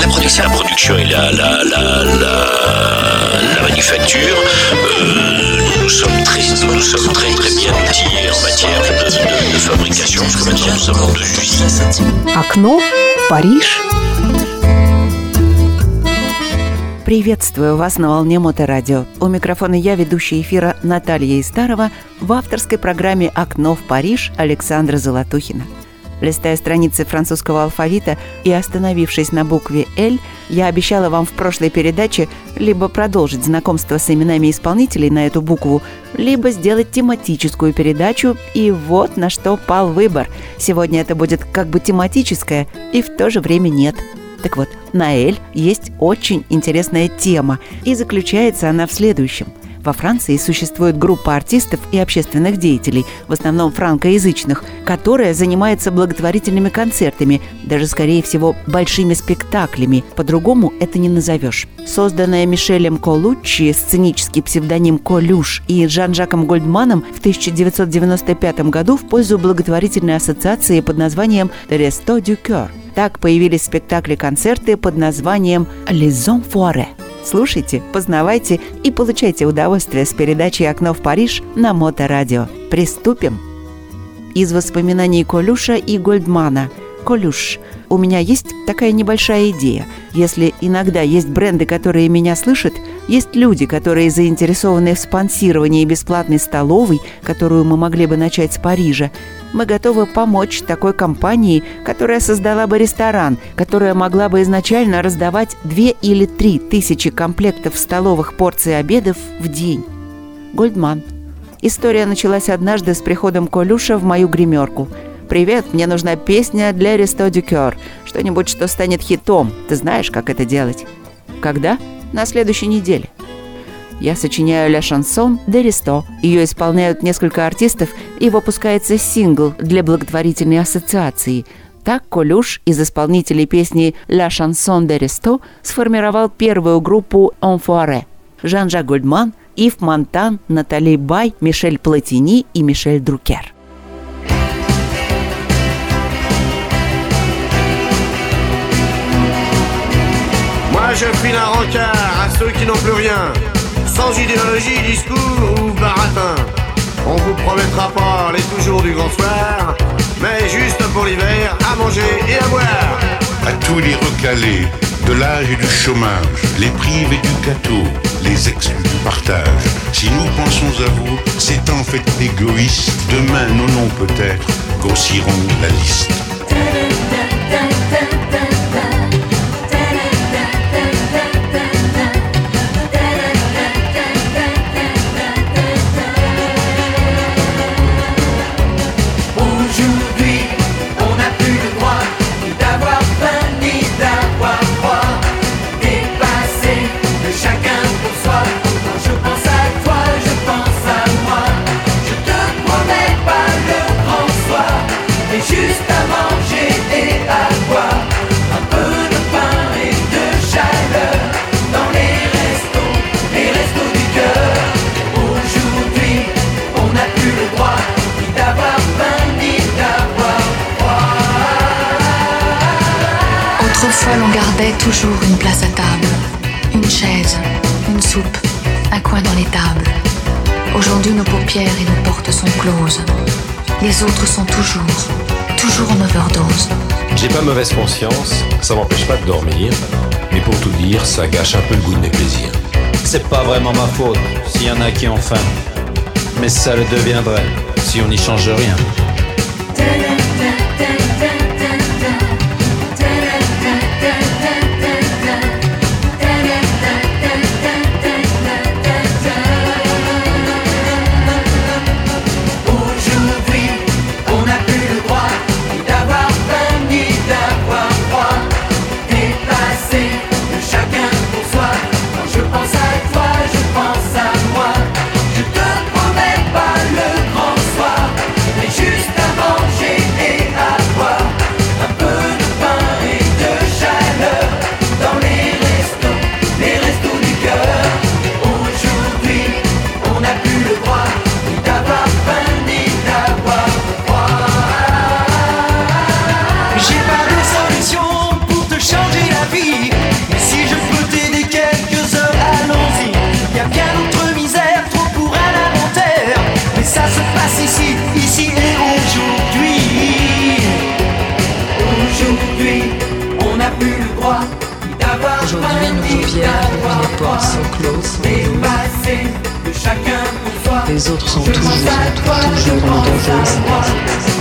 La production, la production et la, la, la, la, la manufacture, euh, nous sommes très, nous sommes très, très bien outillés en matière de, de, de fabrication, parce que maintenant nous avons deux usines. Окно Париж. Приветствую вас на волне Моторадио. У микрофона я, ведущая эфира Наталья Истарова, в авторской программе «Окно в Париж» Александра Золотухина. Листая страницы французского алфавита и остановившись на букве «Л», я обещала вам в прошлой передаче либо продолжить знакомство с именами исполнителей на эту букву, либо сделать тематическую передачу, и вот на что пал выбор. Сегодня это будет как бы тематическое, и в то же время нет – так вот, на «Эль» есть очень интересная тема, и заключается она в следующем. Во Франции существует группа артистов и общественных деятелей, в основном франкоязычных, которая занимается благотворительными концертами, даже, скорее всего, большими спектаклями. По-другому это не назовешь. Созданная Мишелем Колуччи, сценический псевдоним Колюш и Жан-Жаком Гольдманом в 1995 году в пользу благотворительной ассоциации под названием «Ресто дю Cœur». Так появились спектакли-концерты под названием «Les Enfoirés». Слушайте, познавайте и получайте удовольствие с передачей «Окно в Париж» на Моторадио. Приступим! Из воспоминаний Колюша и Гольдмана. Колюш, у меня есть такая небольшая идея. Если иногда есть бренды, которые меня слышат, есть люди, которые заинтересованы в спонсировании бесплатной столовой, которую мы могли бы начать с Парижа, мы готовы помочь такой компании, которая создала бы ресторан, которая могла бы изначально раздавать две или три тысячи комплектов столовых порций обедов в день. Гольдман. История началась однажды с приходом Колюша в мою гримерку. «Привет, мне нужна песня для Ресто Дюкер. Что-нибудь, что станет хитом. Ты знаешь, как это делать?» «Когда?» «На следующей неделе». Я сочиняю «Ля шансон» де Ристо. Ее исполняют несколько артистов, и выпускается сингл для благотворительной ассоциации. Так Колюш из исполнителей песни «Ля шансон де Ристо» сформировал первую группу «Enfoiré». Жан-Жак Гольдман, Ив Монтан, Натали Бай, Мишель Платини и Мишель Друкер. Je file un rencard à ceux qui n'ont plus rien. sans idéologie, discours ou baratin. On vous promettra pas les toujours du grand soir, mais juste pour l'hiver, à manger et à boire. À tous les recalés, de l'âge et du chômage, les privés du gâteau, les exclus du partage. Si nous pensons à vous, c'est en fait égoïste. Demain, nos noms peut-être grossiront la liste. L'on gardait toujours une place à table, une chaise, une soupe, un coin dans les tables. Aujourd'hui, nos paupières et nos portes sont closes. Les autres sont toujours, toujours en overdose. J'ai pas mauvaise conscience, ça m'empêche pas de dormir, mais pour tout dire, ça gâche un peu le goût de mes plaisirs. C'est pas vraiment ma faute s'il y en a qui ont faim, mais ça le deviendrait si on n'y change rien. Les autres sont toujours, toujours, toujours en danger.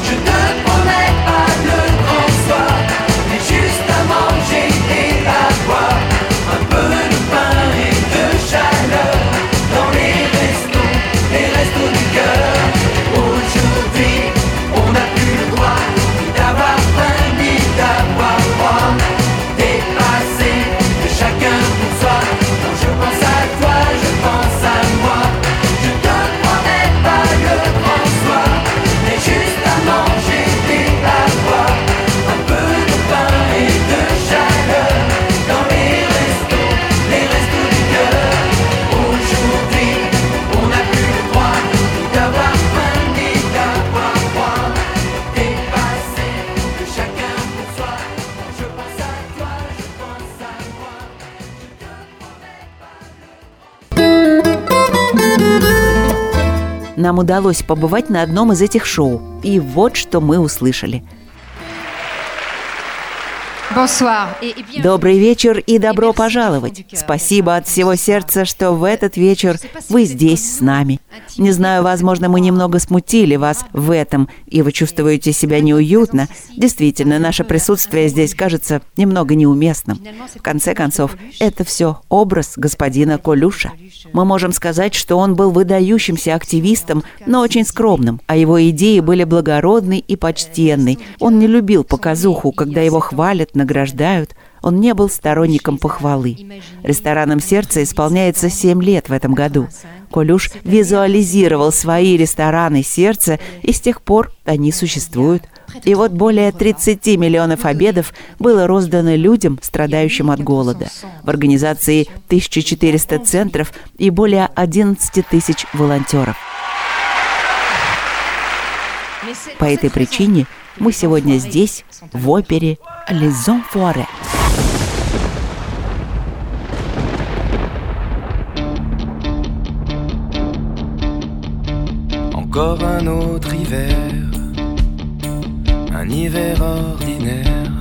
Нам удалось побывать на одном из этих шоу. И вот что мы услышали – Добрый вечер и добро пожаловать. Спасибо от всего сердца, что в этот вечер вы здесь с нами. Не знаю, возможно, мы немного смутили вас в этом, и вы чувствуете себя неуютно. Действительно, наше присутствие здесь кажется немного неуместным. В конце концов, это все образ господина Колюша. Мы можем сказать, что он был выдающимся активистом, но очень скромным, а его идеи были благородны и почтенны. Он не любил показуху, когда его хвалят, награждают. Он не был сторонником похвалы. Рестораном сердца исполняется 7 лет в этом году. Колюш визуализировал свои рестораны сердца, и с тех пор они существуют. И вот более 30 миллионов обедов было роздано людям, страдающим от голода. В организации 1400 центров и более 11 тысяч волонтеров. По этой причине мы сегодня здесь, в опере «Les Enfoirés». Encore un autre hiver, un hiver ordinaire.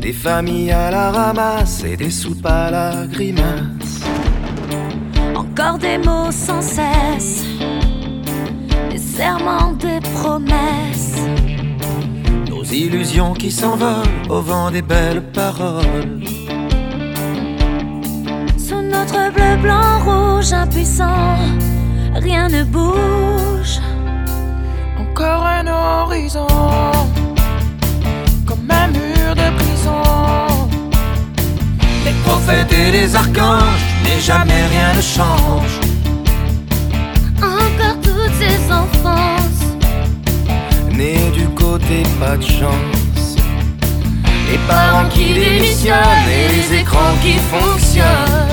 Des familles à la ramasse et des soupes à la grimace. Encore des mots sans cesse, des serments, des promesses. Nos illusions qui s'envolent au vent des belles paroles. Sous notre bleu, blanc, rouge impuissant rien ne bouge. Encore un horizon, comme un mur de prison. Les prophètes et les archanges, mais jamais rien ne change. Encore toutes ces du côté pas de chance. Les parents qui démissionnent et les écrans qui fonctionnent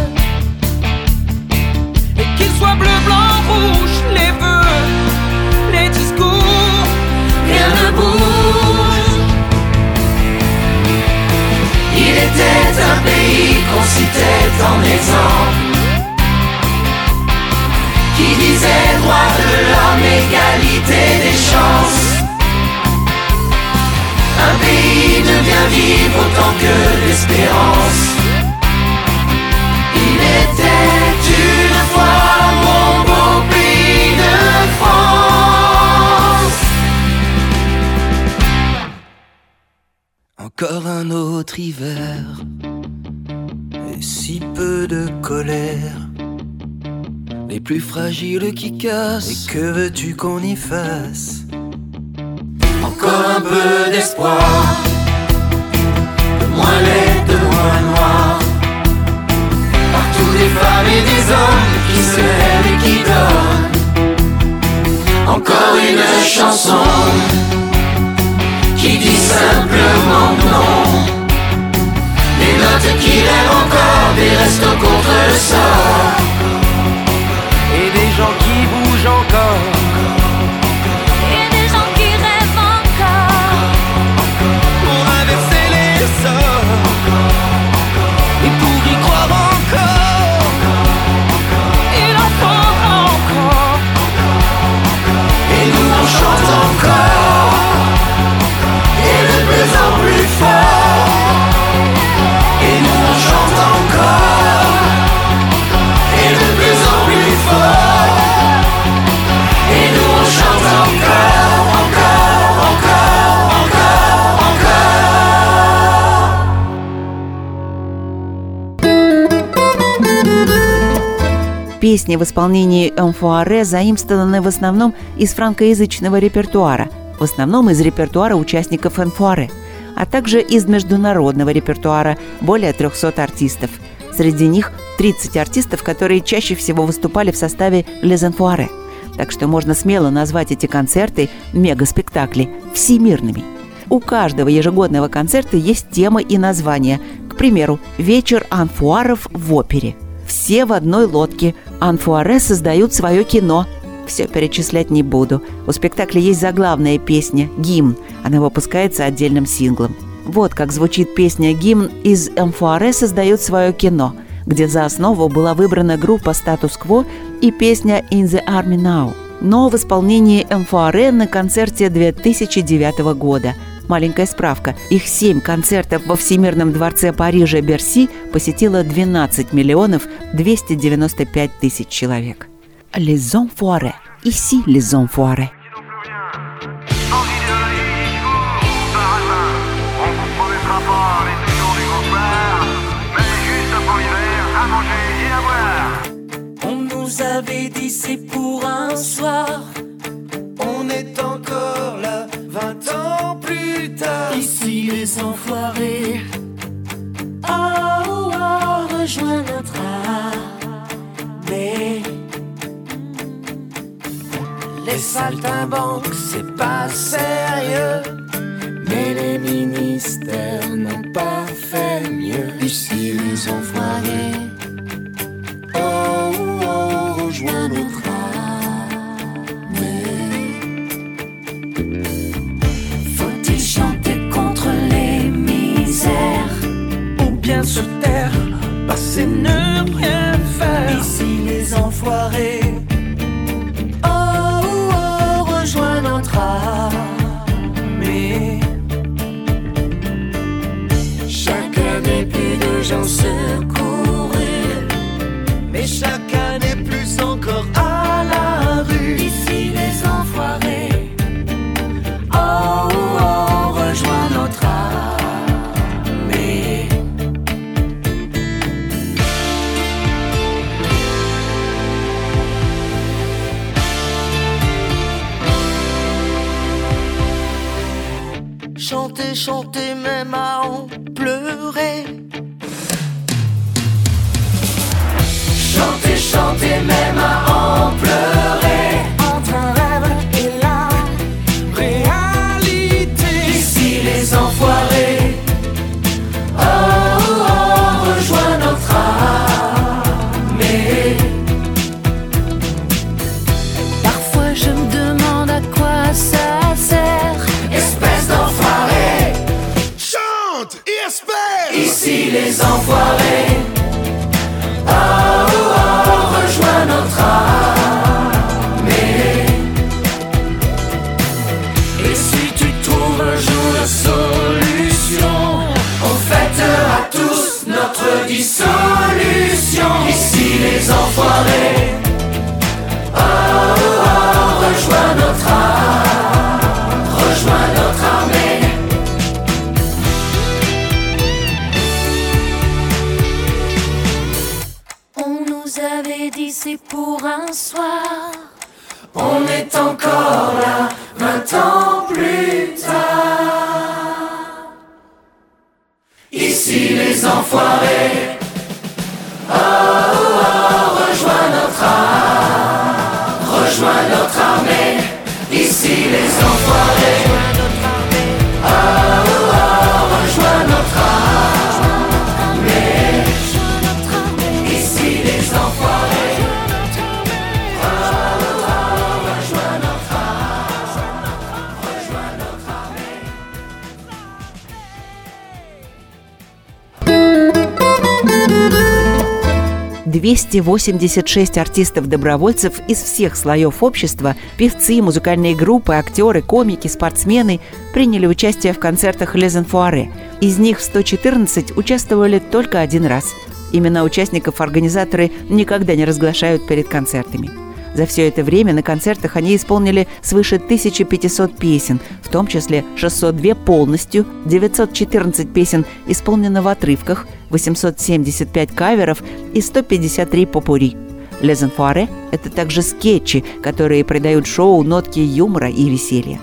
soit bleu, blanc, rouge, les vœux, les discours, rien ne bouge. Il était un pays qu'on citait en exemple, qui disait droit de l'homme, égalité des chances. Vivre autant que l'espérance. Il était une fois Encore un autre hiver et si peu de colère. Les plus fragiles qui cassent. Et que veux-tu qu'on y fasse? Encore un peu d'espoir. De moins noir. Partout des femmes et des hommes qui se lèvent et qui donnent. Encore une chanson qui dit simplement non. Des notes qui rêvent encore, des restos contre le sort. Et des gens qui bougent Песни в исполнении Эмфуаре заимствованы в основном из франкоязычного репертуара, в основном из репертуара участников Энфуаре, а также из международного репертуара более 300 артистов. Среди них 30 артистов, которые чаще всего выступали в составе Les Enfoirés. Так что можно смело назвать эти концерты, мегаспектакли, всемирными. У каждого ежегодного концерта есть тема и название. К примеру, «Вечер анфуаров в опере». Все в одной лодке. Анфуаре создают свое кино. Все перечислять не буду. У спектакля есть заглавная песня «Гимн». Она выпускается отдельным синглом. Вот как звучит песня «Гимн» из «Амфуаре создает свое кино», где за основу была выбрана группа «Статус-кво» и песня «In the Army Now», но в исполнении «Амфуаре» на концерте 2009 года – Маленькая справка. Их семь концертов во Всемирном дворце Парижа Берси посетило 12 миллионов 295 тысяч человек. Ici, les Enfoirés. On nous avait dit c'est pour un soir. On est encore là, 20 ans Ici les enfoirés. Oh, oh rejoins notre armée. Les saltimbanques, c'est pas sérieux. Mais les ministères n'ont pas fait mieux. Ici les enfoirés. sinner. Un soir. On est encore là, 20 ans plus tard. Ici les enfoirés. 286 артистов-добровольцев из всех слоев общества, певцы, музыкальные группы, актеры, комики, спортсмены приняли участие в концертах Лезен Фуаре. Из них 114 участвовали только один раз. Имена участников организаторы никогда не разглашают перед концертами. За все это время на концертах они исполнили свыше 1500 песен, в том числе 602 полностью, 914 песен исполнено в отрывках, 875 каверов и 153 попури. «Les Enfoirés» — это также скетчи, которые придают шоу нотки юмора и веселья.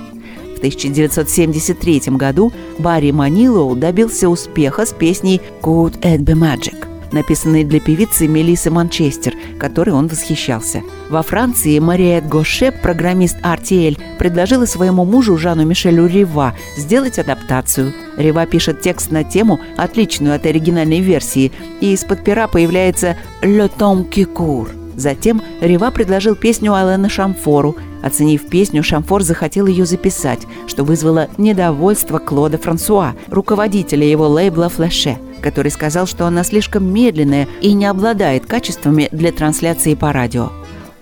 В 1973 году Барри Манилоу добился успеха с песней «Could It Be Magic», написанной для певицы Мелисы Манчестер, которой он восхищался. Во Франции Мариет Гоше, программист RTL, предложила своему мужу Жану Мишелю Рива сделать адаптацию. Рива пишет текст на тему, отличную от оригинальной версии, и из-под пера появляется «Le Tom qui court». Затем Рива предложил песню Алена Шамфору. Оценив песню, Шамфор захотел ее записать, что вызвало недовольство Клода Франсуа, руководителя его лейбла «Флэше», который сказал, что она слишком медленная и не обладает качествами для трансляции по радио.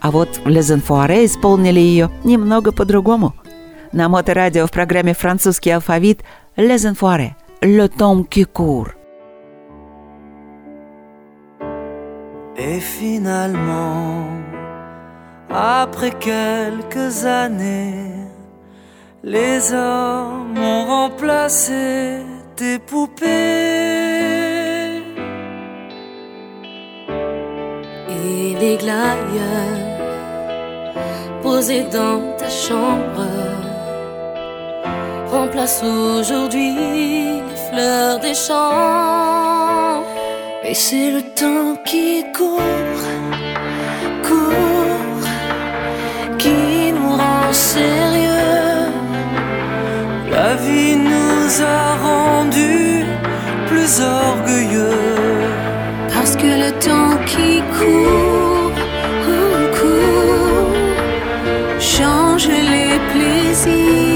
А вот Лезенфуаре исполнили ее немного по-другому. На моторадио в программе «Французский алфавит» Лезенфуаре «Le temps qui court». Et finalement, après quelques années, les hommes ont remplacé tes poupées. Et les glaïeuls posés dans ta chambre remplacent aujourd'hui les fleurs des champs. Et c'est le temps qui court, court, qui nous rend sérieux. A rendus plus orgueilleux. Parce que le temps qui court, court, court, change les plaisirs.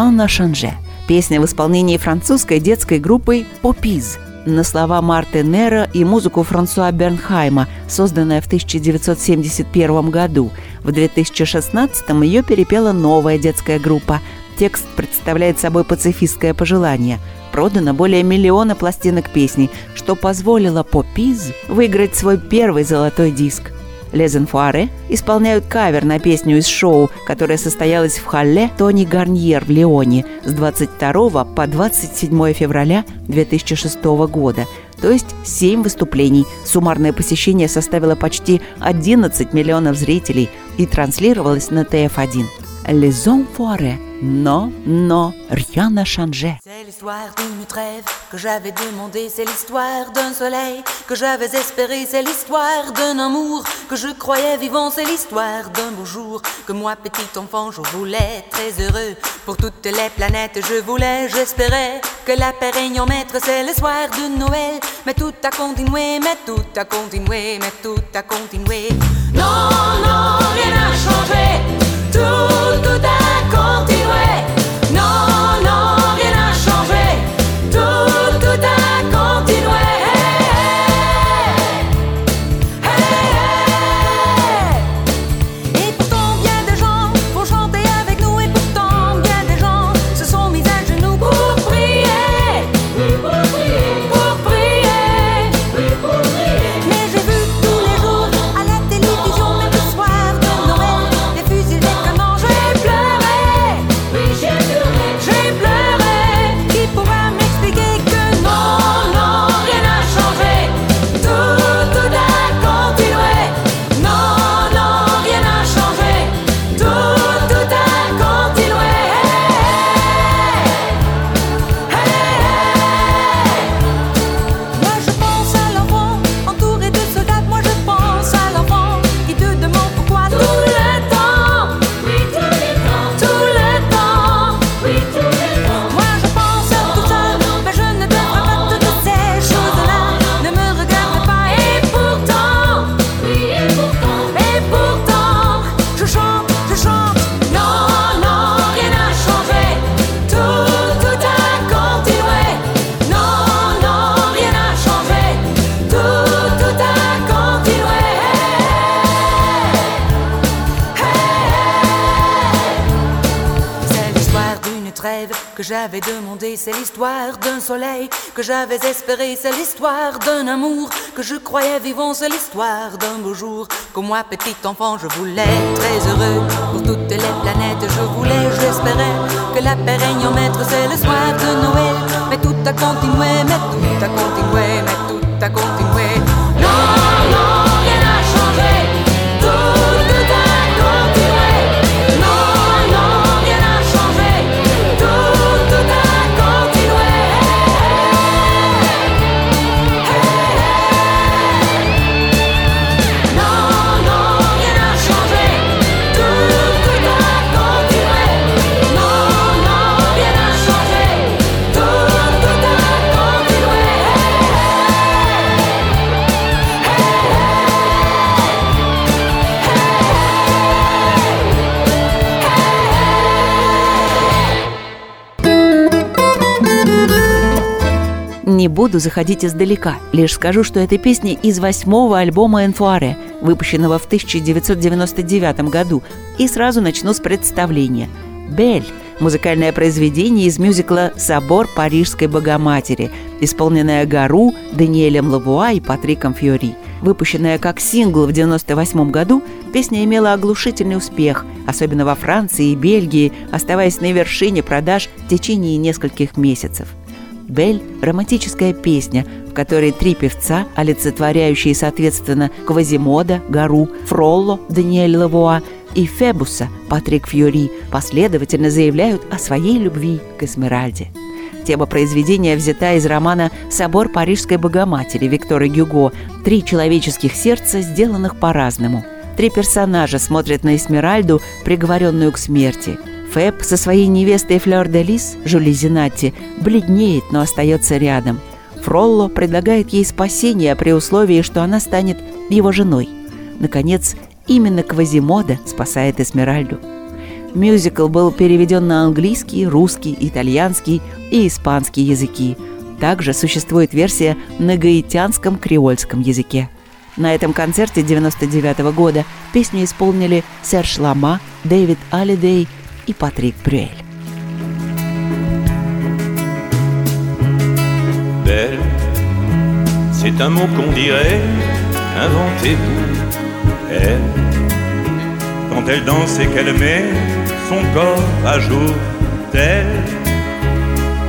N'a changé» – песня в исполнении французской детской группы «Попиз». на слова Марты Нера и музыку Франсуа Бернхайма, созданная в 1971 году. В 2016 ее перепела новая детская группа. Текст представляет собой пацифистское пожелание. Продано более миллиона пластинок песней, что позволило Попиз выиграть свой первый золотой диск – Лезенфуаре исполняют кавер на песню из шоу, которое состоялось в Халле Тони Гарньер в Лионе с 22 по 27 февраля 2006 года, то есть 7 выступлений. Суммарное посещение составило почти 11 миллионов зрителей и транслировалось на ТФ-1. Les Enfoirés Non, non, rien n'a changé. C'est l'histoire d'une trêve que j'avais demandé, c'est l'histoire d'un soleil que j'avais espéré, c'est l'histoire d'un amour que je croyais vivant, c'est l'histoire d'un beau jour que moi, petit enfant, je voulais très heureux. Pour toutes les planètes, je voulais, j'espérais que la paix règne en maître, c'est le soir de Noël. Mais tout a continué, mais tout a continué, mais tout a continué. Non, non, rien n'a changé, tout, tout a c'est l'histoire d'un soleil que j'avais espéré, c'est l'histoire d'un amour que je croyais vivant, c'est l'histoire d'un beau jour que moi, petit enfant, je voulais très heureux pour toutes les planètes, je voulais, j'espérais que la paix règne en maître, c'est le soir de Noël, mais tout a continué, mais tout a continué, mais tout a continué. Буду заходить издалека, лишь скажу, что эта песня из восьмого альбома «Энфуаре», выпущенного в 1999 году, и сразу начну с представления. «Бель» – музыкальное произведение из мюзикла «Собор Парижской Богоматери», исполненное Гару, Даниэлем Лавуа и Патриком Фьори. Выпущенная как сингл в 1998 году, песня имела оглушительный успех, особенно во Франции и Бельгии, оставаясь на вершине продаж в течение нескольких месяцев – «Бель» – романтическая песня, в которой три певца, олицетворяющие, соответственно, Квазимода, Гару, Фролло, Даниэль Лавуа и Фебуса, Патрик Фьюри, последовательно заявляют о своей любви к Эсмеральде. Тема произведения взята из романа «Собор Парижской Богоматери» Виктора Гюго «Три человеческих сердца, сделанных по-разному». Три персонажа смотрят на Эсмеральду, приговоренную к смерти – Фэб со своей невестой Флёр де Лис, Жюли Зинатти, бледнеет, но остается рядом. Фролло предлагает ей спасение при условии, что она станет его женой. Наконец, именно Квазимода спасает Эсмеральду. Мюзикл был переведен на английский, русский, итальянский и испанский языки. Также существует версия на гаитянском креольском языке. На этом концерте 99 -го года песню исполнили Серж Лама, Дэвид Алидей и Патрик Брюэль. Belle, c'est un mot qu'on dirait inventé pour elle. Quand elle danse et qu'elle met son corps à jour, tel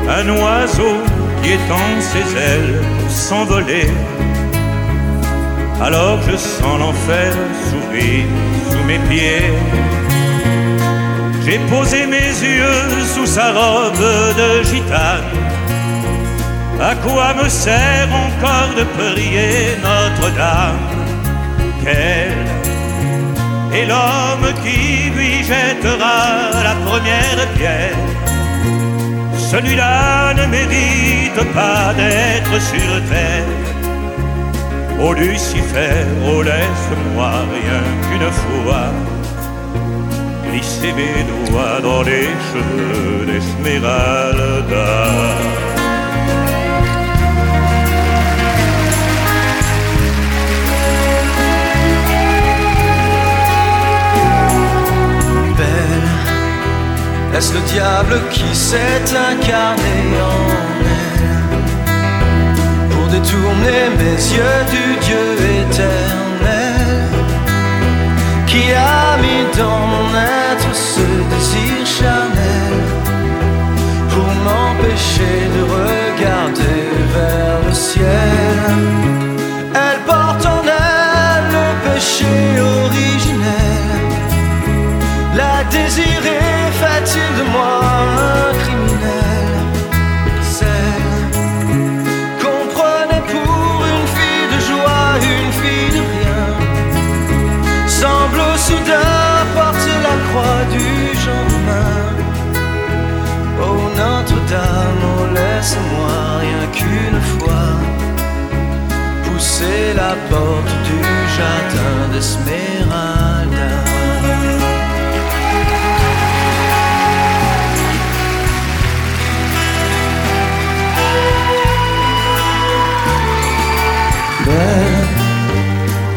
un oiseau qui étend ses ailes pour s'envoler. Alors je sens l'enfer s'ouvrir sous mes pieds. J'ai posé mes yeux sous sa robe de gitane. À quoi me sert encore de prier Notre-Dame? Quel est l'homme qui lui jettera la première pierre? Celui-là ne mérite pas d'être sur terre. Ô Lucifer, oh laisse-moi rien qu'une fois glisser mes doigts dans les cheveux d'Esmeralda. Est-ce le diable qui s'est incarné en elle? Pour détourner mes yeux du Dieu éternel Qui a mis dans mon être ce désir charnel Pour m'empêcher de regarder vers le ciel. Elle porte en elle le péché originel. La désirer fait-il de moi jardin d'Esmeralda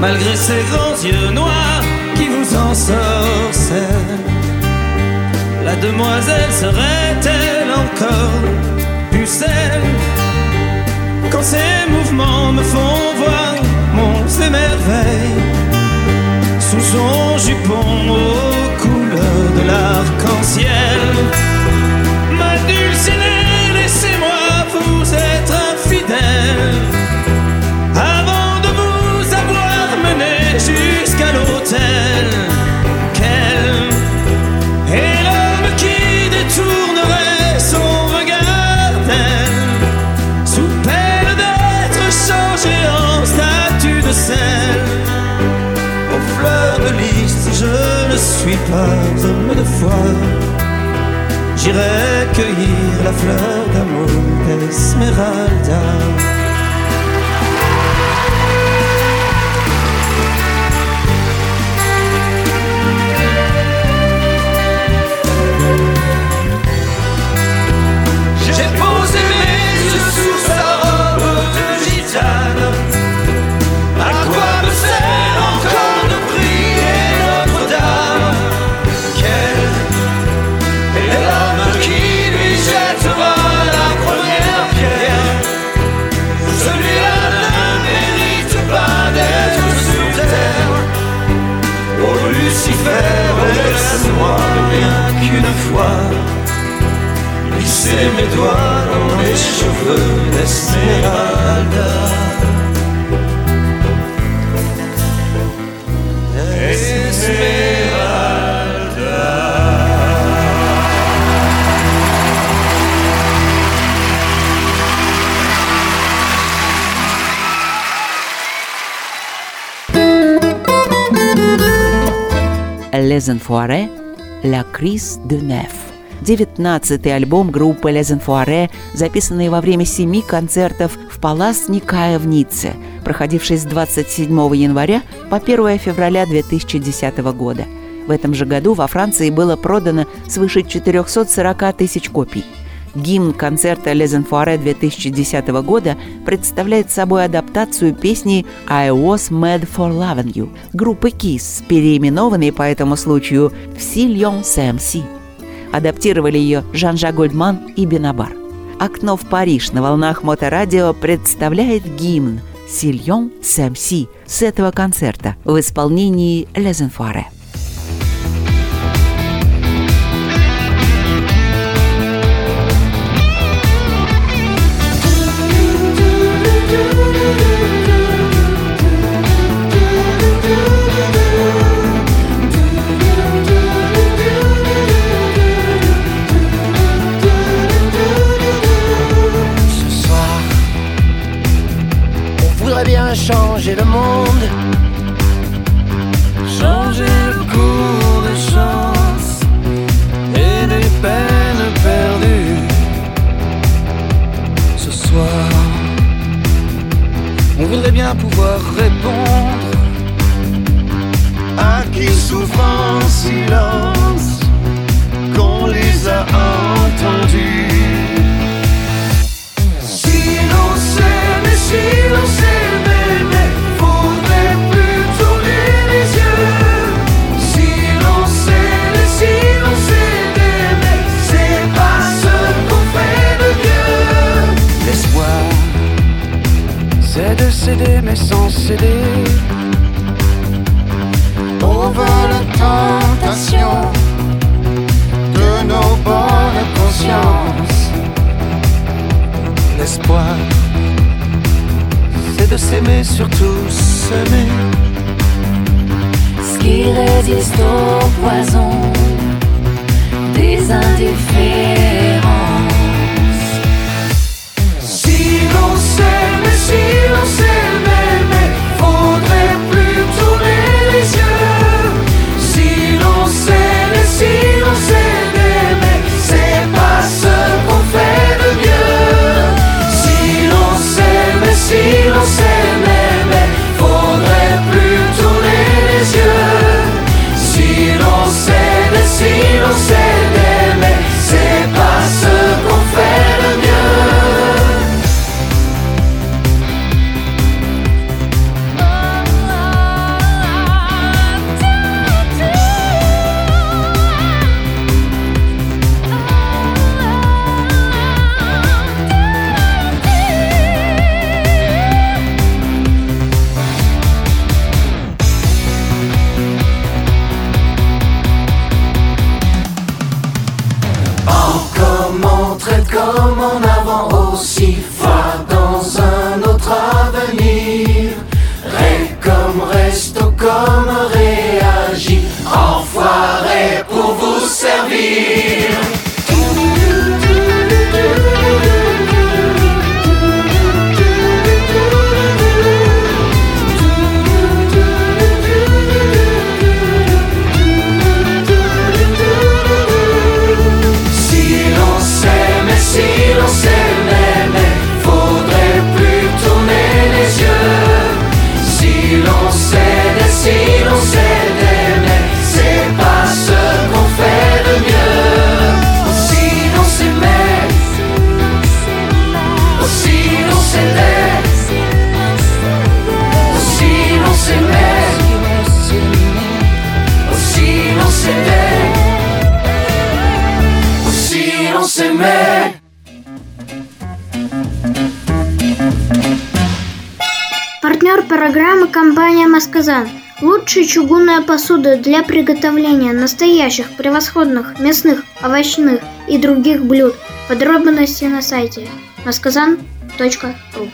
malgré ses grands yeux noirs qui vous ensorcellent. La demoiselle serait-elle encore pucelle quand ses mouvements me font voir monts et merveilles sous son jupon aux couleurs de l'arc-en-ciel? Ma dulcinée, laissez-moi vous être infidèle. Avant de vous avoir mené jusqu'à l'hôtel, pas homme de foi. J'irai cueillir la fleur d'amour d'Esmeralda. Fois glisser mes doigts dans les cheveux d'Esmeralda. Les Enfoirés «La Crise de Nef». 19-й альбом группы Les Enfoirés, записанный во время семи концертов в Палас Никая в Ницце, проходивший с 27 января по 1 февраля 2010 года. В этом же году во Франции было продано свыше 440 тысяч копий. Гимн концерта Лезенфуаре 2010 года представляет собой адаптацию песни «I was mad for loving you» группы Kiss, переименованной по этому случаю в «Сильон Сэмси». Адаптировали ее Жан-Жа Гольдман и Бенабар. «Окно в Париж» на волнах моторадио представляет гимн «Сильон Сэмси» с этого концерта в исполнении Лезенфуаре. Le monde, sans feel? «Масказан». Лучшая чугунная посуда для приготовления настоящих превосходных мясных, овощных и других блюд. Подробности на сайте maskazan.ru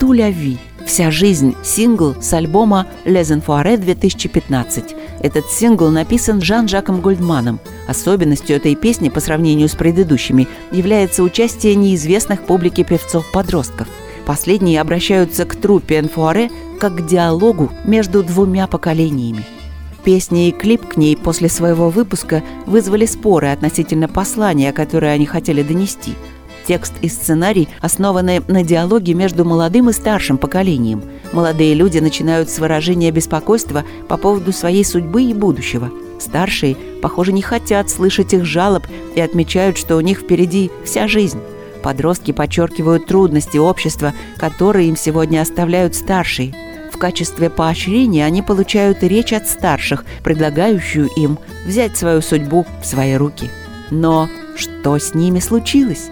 «Туля Ви. Вся жизнь» – сингл с альбома «Les Enfoirés 2015». Этот сингл написан Жан-Жаком Гольдманом. Особенностью этой песни по сравнению с предыдущими является участие неизвестных публике певцов-подростков. Последние обращаются к труппе Энфуаре как к диалогу между двумя поколениями. Песня и клип к ней после своего выпуска вызвали споры относительно послания, которое они хотели донести. Текст и сценарий основаны на диалоге между молодым и старшим поколением. Молодые люди начинают с выражения беспокойства по поводу своей судьбы и будущего. Старшие, похоже, не хотят слышать их жалоб и отмечают, что у них впереди вся жизнь. Подростки подчеркивают трудности общества, которые им сегодня оставляют старшие. В качестве поощрения они получают речь от старших, предлагающую им взять свою судьбу в свои руки. Но что с ними случилось?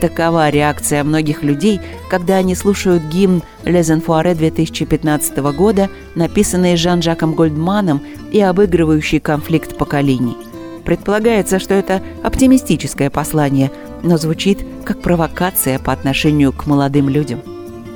Такова реакция многих людей, когда они слушают гимн «Les Enfoirés» 2015 года, написанный Жан-Жаком Гольдманом и обыгрывающий конфликт поколений. Предполагается, что это оптимистическое послание, но звучит как провокация по отношению к молодым людям.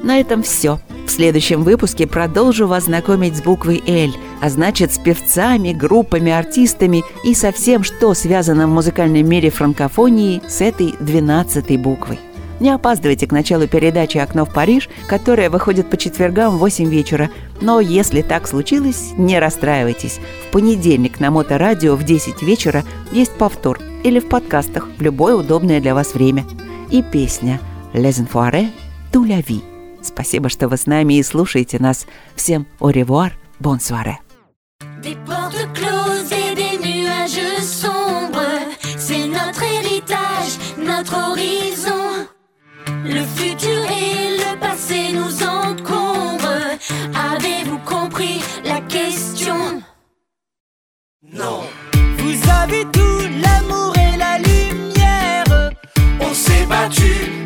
На этом все. В следующем выпуске продолжу вас знакомить с буквой «Л», а значит с певцами, группами, артистами и со всем, что связано в музыкальном мире франкофонии с этой двенадцатой буквой. Не опаздывайте к началу передачи «Окно в Париж», которая выходит по четвергам в 8 вечера. Но если так случилось, не расстраивайтесь. В понедельник на Моторадио в 10 вечера есть повтор или в подкастах в любое удобное для вас время. И песня «Les Enfoirés tout la vie». Спасибо, что вы с нами и слушаете нас. Всем au revoir, bonne soirée. Des portes closes et des nuages sombres, c'est notre héritage, notre horizon. Le futur et le passé nous encombrent. Avez-vous compris la question Non. Vous avez tout l'amour et la lumière. On s'est battu,